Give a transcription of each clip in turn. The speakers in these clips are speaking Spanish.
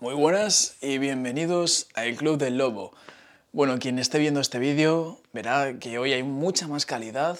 Muy buenas y bienvenidos al Club del Lobo. Bueno, quien esté viendo este vídeo verá que hoy hay mucha más calidad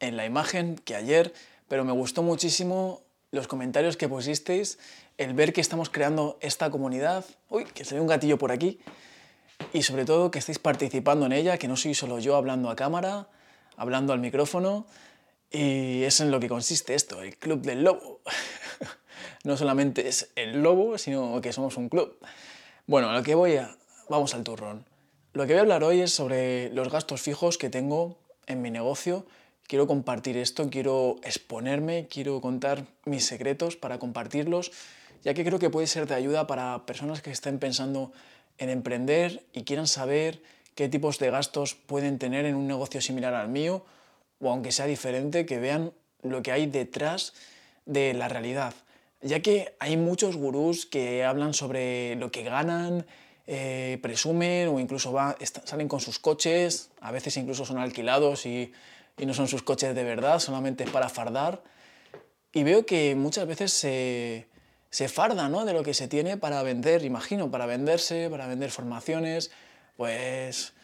en la imagen que ayer, pero me gustó muchísimo los comentarios que pusisteis, el ver que estamos creando esta comunidad, uy, que se ve un gatillo por aquí, y sobre todo que estáis participando en ella, que no soy solo yo hablando a cámara, hablando al micrófono, y es en lo que consiste esto, el Club del Lobo. No solamente es el lobo, sino que somos un club. Bueno, a lo que voy a... Vamos al turrón. Lo que voy a hablar hoy es sobre los gastos fijos que tengo en mi negocio. Quiero compartir esto, quiero exponerme, quiero contar mis secretos para compartirlos, ya que creo que puede ser de ayuda para personas que estén pensando en emprender y quieran saber qué tipos de gastos pueden tener en un negocio similar al mío, o aunque sea diferente, que vean lo que hay detrás de la realidad ya que hay muchos gurús que hablan sobre lo que ganan, eh, presumen o incluso salen con sus coches, a veces incluso son alquilados y, no son sus coches de verdad, solamente para fardar. Y veo que muchas veces se, se farda ¿no? de lo que se tiene para vender, imagino, para venderse, para vender formaciones. Pues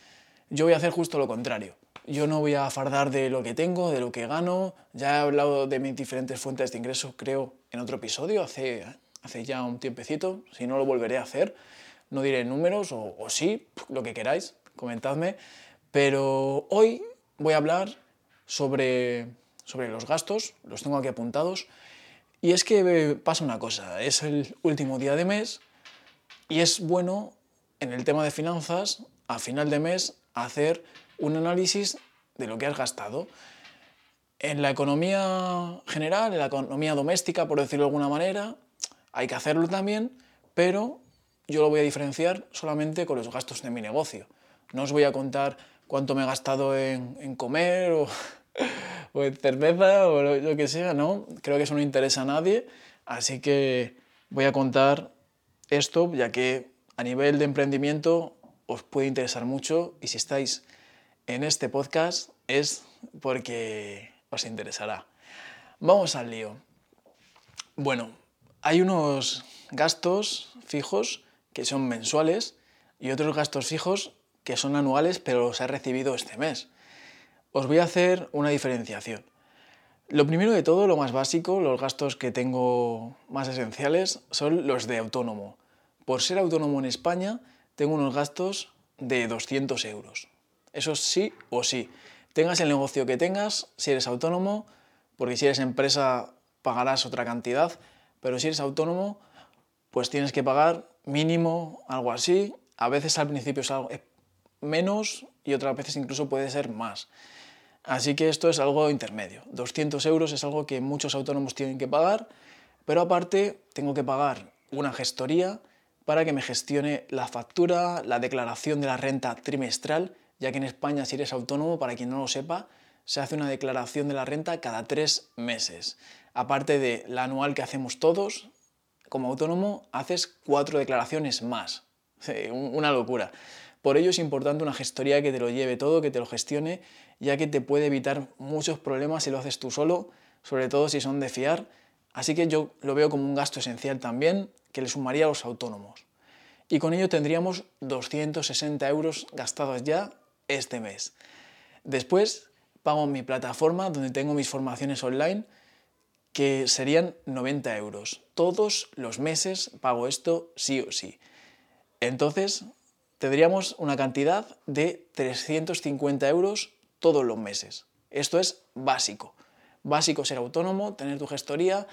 yo voy a hacer justo lo contrario. Yo no voy a fardar de lo que tengo, de lo que gano. Ya he hablado de mis diferentes fuentes de ingresos, creo, en otro episodio, hace, hace ya un tiempecito. Si no, lo volveré a hacer. No diré números, o, sí, lo que queráis, comentadme. Pero hoy voy a hablar sobre, sobre los gastos, los tengo aquí apuntados. Y es que pasa una cosa, es el último día de mes y es bueno en el tema de finanzas, a final de mes, hacer un análisis de lo que has gastado. En la economía general, en la economía doméstica, por decirlo de alguna manera, hay que hacerlo también, pero yo lo voy a diferenciar solamente con los gastos de mi negocio. No os voy a contar cuánto me he gastado en, comer o, o, en cerveza o lo, lo que sea, no. Creo que eso no interesa a nadie, así que voy a contar esto, ya que a nivel de emprendimiento os puede interesar mucho y si estáis en este podcast es porque os interesará. Vamos al lío. Bueno, hay unos gastos fijos que son mensuales y otros gastos fijos que son anuales pero los he recibido este mes. Os voy a hacer una diferenciación. Lo primero de todo, lo más básico, los gastos que tengo más esenciales son los de autónomo. Por ser autónomo en España, tengo unos gastos de 200 euros. Eso sí o sí. Tengas el negocio que tengas, si eres autónomo, porque si eres empresa pagarás otra cantidad, pero si eres autónomo, pues tienes que pagar mínimo algo así. A veces al principio es algo menos y otras veces incluso puede ser más. Así que esto es algo intermedio. 200 euros es algo que muchos autónomos tienen que pagar, pero aparte tengo que pagar una gestoría para que me gestione la factura, la declaración de la renta trimestral ya que en España si eres autónomo, para quien no lo sepa, se hace una declaración de la renta cada tres meses. Aparte de la anual que hacemos todos, como autónomo haces cuatro declaraciones más. Una locura. Por ello es importante una gestoría que te lo lleve todo, que te lo gestione, ya que te puede evitar muchos problemas si lo haces tú solo, sobre todo si son de fiar. Así que yo lo veo como un gasto esencial también que le sumaría a los autónomos. Y con ello tendríamos 260 euros gastados ya este mes. Después pago mi plataforma donde tengo mis formaciones online que serían 90 euros. Todos los meses pago esto sí o sí. Entonces tendríamos una cantidad de 350 euros todos los meses. Esto es básico. Básico ser autónomo, tener tu gestoría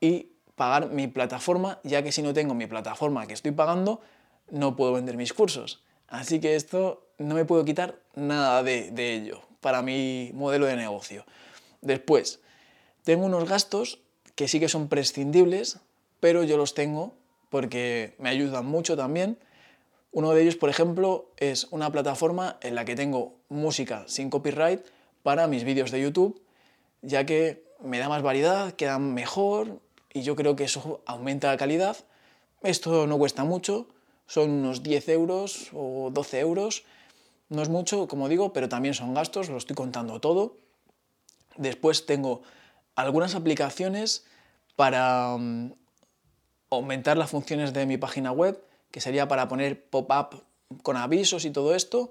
y pagar mi plataforma, ya que si no tengo mi plataforma que estoy pagando, no puedo vender mis cursos. Así que esto no me puedo quitar nada de, ello para mi modelo de negocio. Después, tengo unos gastos que sí que son prescindibles, pero yo los tengo porque me ayudan mucho también. Uno de ellos, por ejemplo, es una plataforma en la que tengo música sin copyright para mis vídeos de YouTube, ya que me da más variedad, quedan mejor y yo creo que eso aumenta la calidad. Esto no cuesta mucho, son unos 10 euros o 12 euros. No es mucho, como digo, pero también son gastos, lo estoy contando todo. Después tengo algunas aplicaciones para, mm, aumentar las funciones de mi página web, que sería para poner pop-up con avisos y todo esto.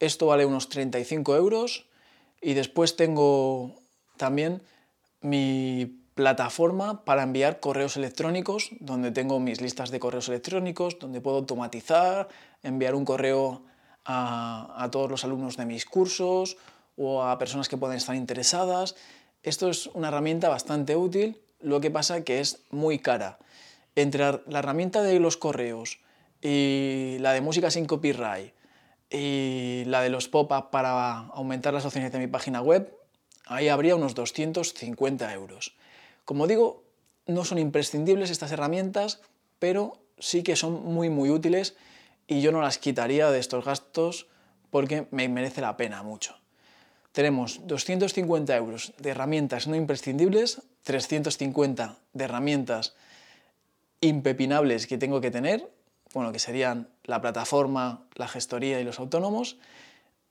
Esto vale unos 35 euros. Y después tengo también mi plataforma para enviar correos electrónicos, donde tengo mis listas de correos electrónicos, donde puedo automatizar, enviar un correo a, todos los alumnos de mis cursos o a personas que puedan estar interesadas. Esto es una herramienta bastante útil, lo que pasa que es muy cara. Entre la herramienta de los correos y la de música sin copyright y la de los pop-up para aumentar las opciones de mi página web, ahí habría unos 250 euros. Como digo, no son imprescindibles estas herramientas, pero sí que son muy muy útiles y yo no las quitaría de estos gastos porque me merece la pena mucho. Tenemos 250 euros de herramientas no imprescindibles, 350 de herramientas impepinables que tengo que tener, bueno, que serían la plataforma, la gestoría y los autónomos,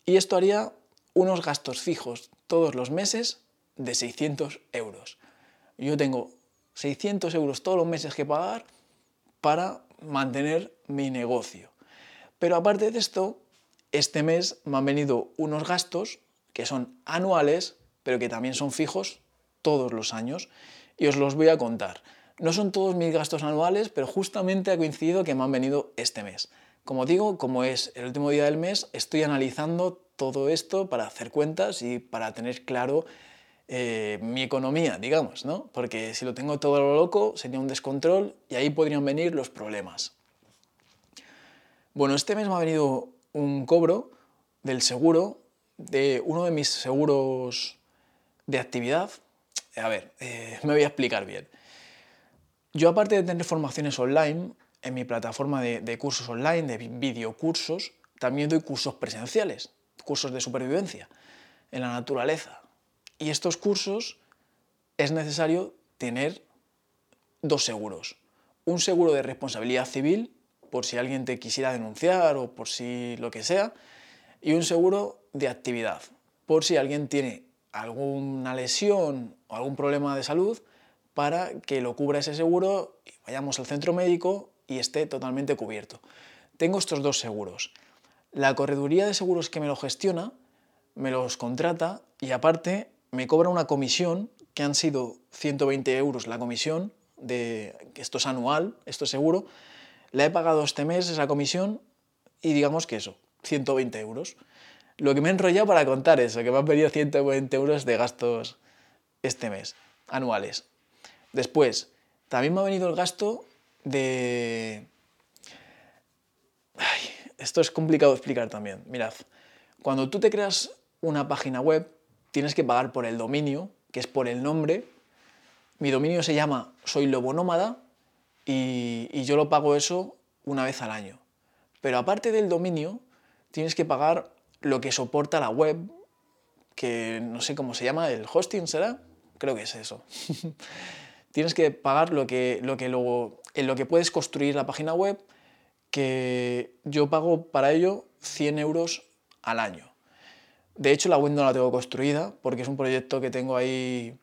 y esto haría unos gastos fijos todos los meses de 600 euros. Yo tengo 600 euros todos los meses que pagar para mantener mi negocio. Pero aparte de esto, este mes me han venido unos gastos que son anuales, pero que también son fijos todos los años, y os los voy a contar. No son todos mis gastos anuales, pero justamente ha coincidido que me han venido este mes. Como digo, como es el último día del mes, estoy analizando todo esto para hacer cuentas y para tener claro eh, mi economía, digamos, ¿no? Porque si lo tengo todo a lo loco, sería un descontrol y ahí podrían venir los problemas. Bueno, este mes me ha venido un cobro del seguro de uno de mis seguros de actividad. A ver, eh, me voy a explicar bien. Yo aparte de tener formaciones online, en mi plataforma de, cursos online, de videocursos, también doy cursos presenciales, cursos de supervivencia en la naturaleza. Y estos cursos es necesario tener dos seguros. Un seguro de responsabilidad civil por si alguien te quisiera denunciar o por si lo que sea, y un seguro de actividad, por si alguien tiene alguna lesión o algún problema de salud, para que lo cubra ese seguro y vayamos al centro médico y esté totalmente cubierto. Tengo estos dos seguros. La correduría de seguros que me lo gestiona me los contrata y aparte me cobra una comisión que han sido 120 euros la comisión, de, esto es anual, esto es seguro, la he pagado este mes esa comisión y digamos que eso, 120 euros. Lo que me he enrollado para contar eso, que me han pedido 120 euros de gastos este mes, anuales. Después, también me ha venido el gasto de... esto es complicado de explicar también. Mirad, cuando tú te creas una página web, tienes que pagar por el dominio, que es por el nombre. Mi dominio se llama Soy Lobo Nómada y, yo lo pago eso una vez al año. Pero aparte del dominio, tienes que pagar lo que soporta la web, que no sé cómo se llama, el hosting será, creo que es eso. tienes que pagar lo que, lo que luego, en lo que puedes construir la página web, que yo pago para ello 100 euros al año. De hecho, la web no la tengo construida porque es un proyecto que tengo ahí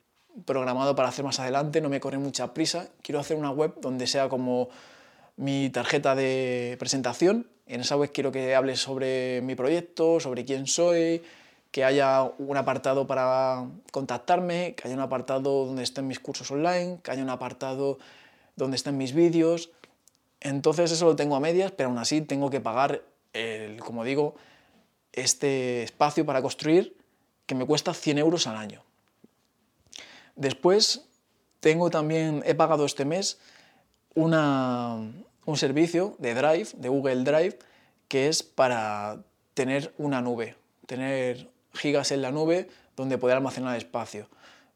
programado para hacer más adelante, no me corre mucha prisa. Quiero hacer una web donde sea como mi tarjeta de presentación. En esa web quiero que hable sobre mi proyecto, sobre quién soy, que haya un apartado para contactarme, que haya un apartado donde estén mis cursos online, que haya un apartado donde estén mis vídeos. Entonces eso lo tengo a medias, pero aún así tengo que pagar, el, como digo, este espacio para construir que me cuesta 100 euros al año. Después tengo también, he pagado este mes un servicio de Drive, de Google Drive, que es para tener una nube, tener gigas en la nube donde poder almacenar espacio.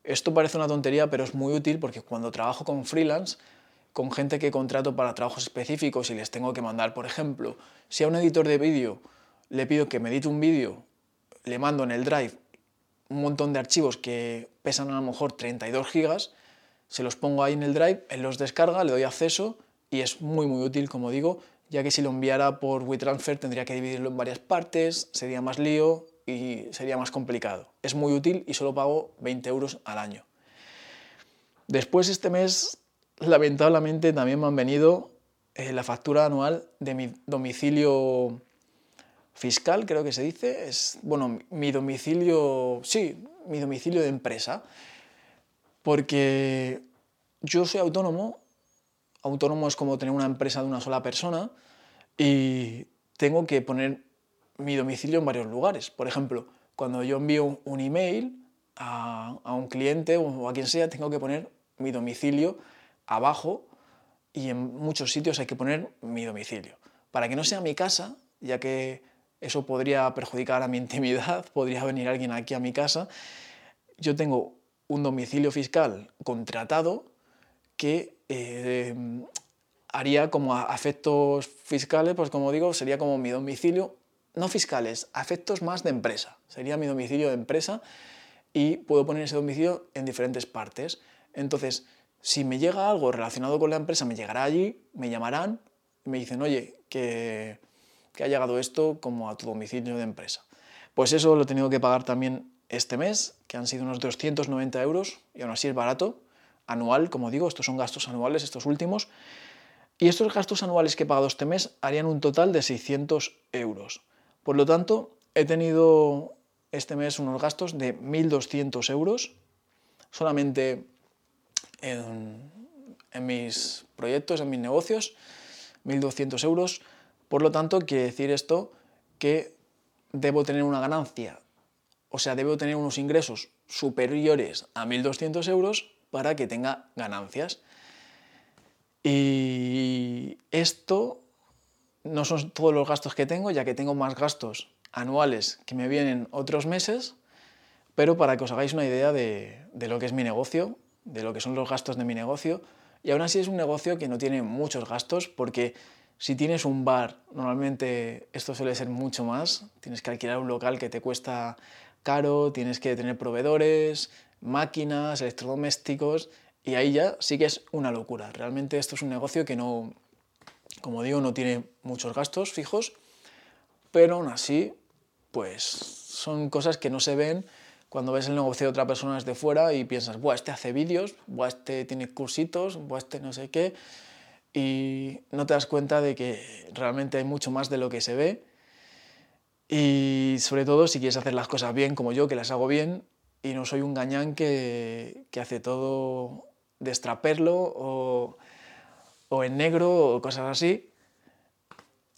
Esto parece una tontería, pero es muy útil porque cuando trabajo con freelance, con gente que contrato para trabajos específicos y les tengo que mandar, por ejemplo, si a un editor de vídeo le pido que me edite un vídeo, le mando en el Drive un montón de archivos que pesan a lo mejor 32 gigas, se los pongo ahí en el Drive, él los descarga, le doy acceso y es muy muy útil, como digo, ya que si lo enviara por WeTransfer tendría que dividirlo en varias partes, sería más lío y sería más complicado. Es muy útil y solo pago 20 euros al año. Después este mes lamentablemente también me han venido eh, la factura anual de mi domicilio fiscal, creo que se dice. Es, bueno, mi domicilio, sí, mi domicilio de empresa. Porque yo soy autónomo. Autónomo es como tener una empresa de una sola persona y tengo que poner mi domicilio en varios lugares. Por ejemplo, cuando yo envío un email a, a un cliente o a quien sea, tengo que poner mi domicilio abajo y en muchos sitios hay que poner mi domicilio. Para que no sea mi casa, ya que eso podría perjudicar a mi intimidad, podría venir alguien aquí a mi casa, yo tengo un domicilio fiscal contratado que eh, haría como afectos fiscales, pues como digo, sería como mi domicilio, no fiscales, afectos más de empresa. Sería mi domicilio de empresa y puedo poner ese domicilio en diferentes partes. Entonces, si me llega algo relacionado con la empresa, me llegará allí, me llamarán y me dicen, oye, que, ha llegado esto como a tu domicilio de empresa. Pues eso lo he tenido que pagar también este mes, que han sido unos 290 euros, y aún así es barato, anual, como digo, estos son gastos anuales, estos últimos. Y estos gastos anuales que he pagado este mes harían un total de 600 euros. Por lo tanto, he tenido este mes unos gastos de 1.200 euros, solamente en, mis proyectos, en mis negocios, 1.200 euros. Por lo tanto, quiere decir esto que debo tener una ganancia, o sea, debo tener unos ingresos superiores a 1.200 euros para que tenga ganancias. Y esto no son todos los gastos que tengo, ya que tengo más gastos anuales que me vienen otros meses, pero para que os hagáis una idea de, de lo que es mi negocio, de lo que son los gastos de mi negocio y aún así es un negocio que no tiene muchos gastos porque si tienes un bar, normalmente esto suele ser mucho más, tienes que alquilar un local que te cuesta caro, tienes que tener proveedores, máquinas, electrodomésticos y ahí ya sí que es una locura. Realmente esto es un negocio que no, como digo, no tiene muchos gastos fijos, pero aún así, pues son cosas que no se ven cuando ves el negocio de otra persona desde fuera y piensas, Buah, este hace vídeos, Buah, este tiene cursitos, Buah, este no sé qué, y no te das cuenta de que realmente hay mucho más de lo que se ve. Y sobre todo si quieres hacer las cosas bien, como yo, que las hago bien, y no soy un gañán que, que hace todo de extraperlo o, o en negro o cosas así.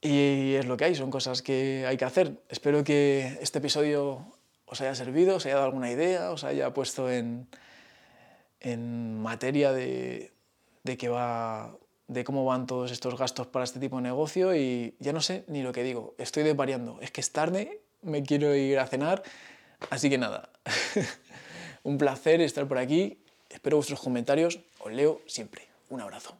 Y es lo que hay, son cosas que hay que hacer. Espero que este episodio os haya servido, os haya dado alguna idea, os haya puesto en, en materia de, de, va, de cómo van todos estos gastos para este tipo de negocio y ya no sé ni lo que digo, estoy desvariando, es que es tarde, me quiero ir a cenar, así que nada, un placer estar por aquí, espero vuestros comentarios, os leo siempre, un abrazo.